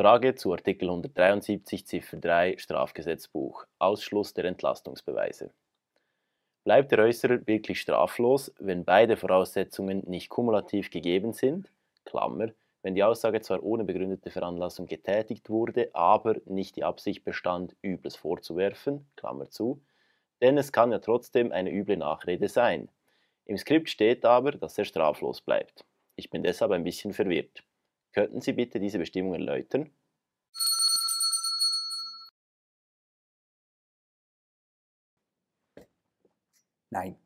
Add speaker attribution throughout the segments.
Speaker 1: Frage zu Artikel 173 Ziffer 3 Strafgesetzbuch. Ausschluss der Entlastungsbeweise. Bleibt der Äußerer wirklich straflos, wenn beide Voraussetzungen nicht kumulativ gegeben sind, Klammer, wenn die Aussage zwar ohne begründete Veranlassung getätigt wurde, aber nicht die Absicht bestand, Übles vorzuwerfen, Klammer zu, denn es kann ja trotzdem eine üble Nachrede sein. Im Skript steht aber, dass er straflos bleibt. Ich bin deshalb ein bisschen verwirrt. Könnten Sie bitte diese Bestimmung erläutern?
Speaker 2: Nein.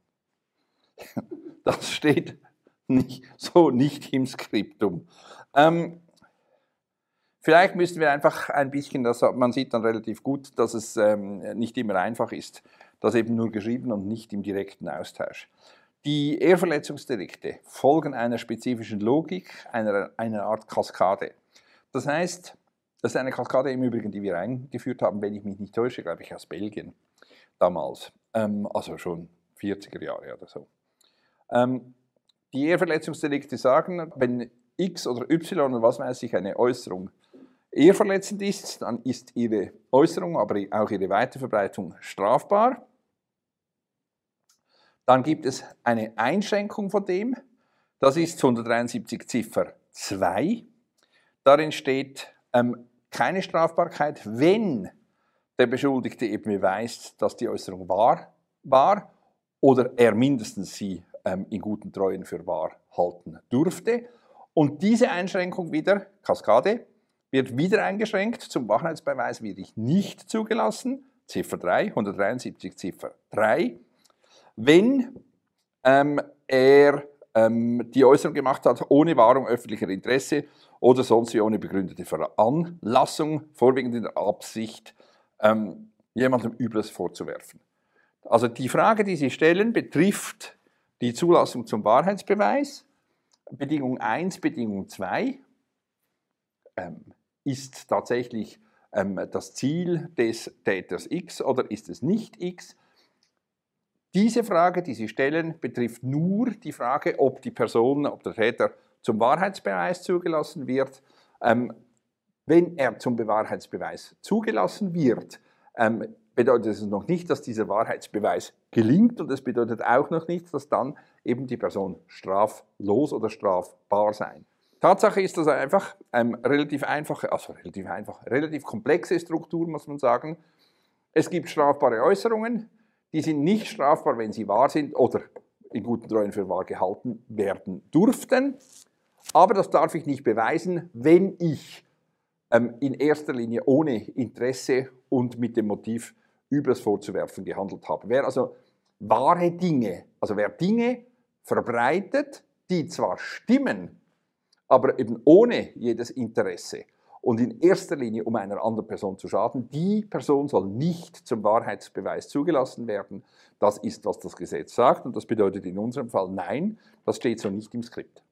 Speaker 2: Das steht nicht, so nicht im Skriptum. Ähm, vielleicht müssen wir einfach ein bisschen, das, man sieht dann relativ gut, dass es ähm, nicht immer einfach ist, das eben nur geschrieben und nicht im direkten Austausch. Die Ehrverletzungsdelikte folgen einer spezifischen Logik, einer, einer Art Kaskade. Das heißt, das ist eine Kaskade im Übrigen, die wir eingeführt haben, wenn ich mich nicht täusche, glaube ich, aus Belgien damals. Ähm, also schon 40er Jahre oder so. Ähm, die Ehrverletzungsdelikte sagen, wenn X oder Y oder was weiß ich, eine Äußerung ehrverletzend ist, dann ist ihre Äußerung, aber auch ihre Weiterverbreitung strafbar. Dann gibt es eine Einschränkung von dem, das ist 173 Ziffer 2. Darin steht ähm, keine Strafbarkeit, wenn der Beschuldigte eben beweist, dass die Äußerung wahr war oder er mindestens sie ähm, in guten Treuen für wahr halten durfte. Und diese Einschränkung wieder, Kaskade, wird wieder eingeschränkt. Zum Wahrheitsbeweis wird ich nicht zugelassen. Ziffer 3, 173 Ziffer 3 wenn ähm, er ähm, die Äußerung gemacht hat, ohne Wahrung öffentlicher Interesse oder sonst wie ohne begründete Veranlassung, vorwiegend in der Absicht, ähm, jemandem Übles vorzuwerfen. Also die Frage, die Sie stellen, betrifft die Zulassung zum Wahrheitsbeweis. Bedingung 1, Bedingung 2 ähm, ist tatsächlich ähm, das Ziel des Täters X oder ist es nicht X? Diese Frage, die Sie stellen, betrifft nur die Frage, ob die Person, ob der Täter zum Wahrheitsbeweis zugelassen wird. Ähm, wenn er zum Wahrheitsbeweis zugelassen wird, ähm, bedeutet es noch nicht, dass dieser Wahrheitsbeweis gelingt und es bedeutet auch noch nicht, dass dann eben die Person straflos oder strafbar sein. Tatsache ist das einfach ähm, relativ einfache, also relativ einfach, relativ komplexe Struktur, muss man sagen. Es gibt strafbare Äußerungen, die sind nicht strafbar, wenn sie wahr sind oder in guten Treuen für wahr gehalten werden durften. Aber das darf ich nicht beweisen, wenn ich ähm, in erster Linie ohne Interesse und mit dem Motiv, Übles vorzuwerfen, gehandelt habe. Wer also wahre Dinge, also wer Dinge verbreitet, die zwar stimmen, aber eben ohne jedes Interesse und in erster Linie um einer anderen Person zu schaden. Die Person soll nicht zum Wahrheitsbeweis zugelassen werden. Das ist, was das Gesetz sagt und das bedeutet in unserem Fall nein, das steht so nicht im Skript.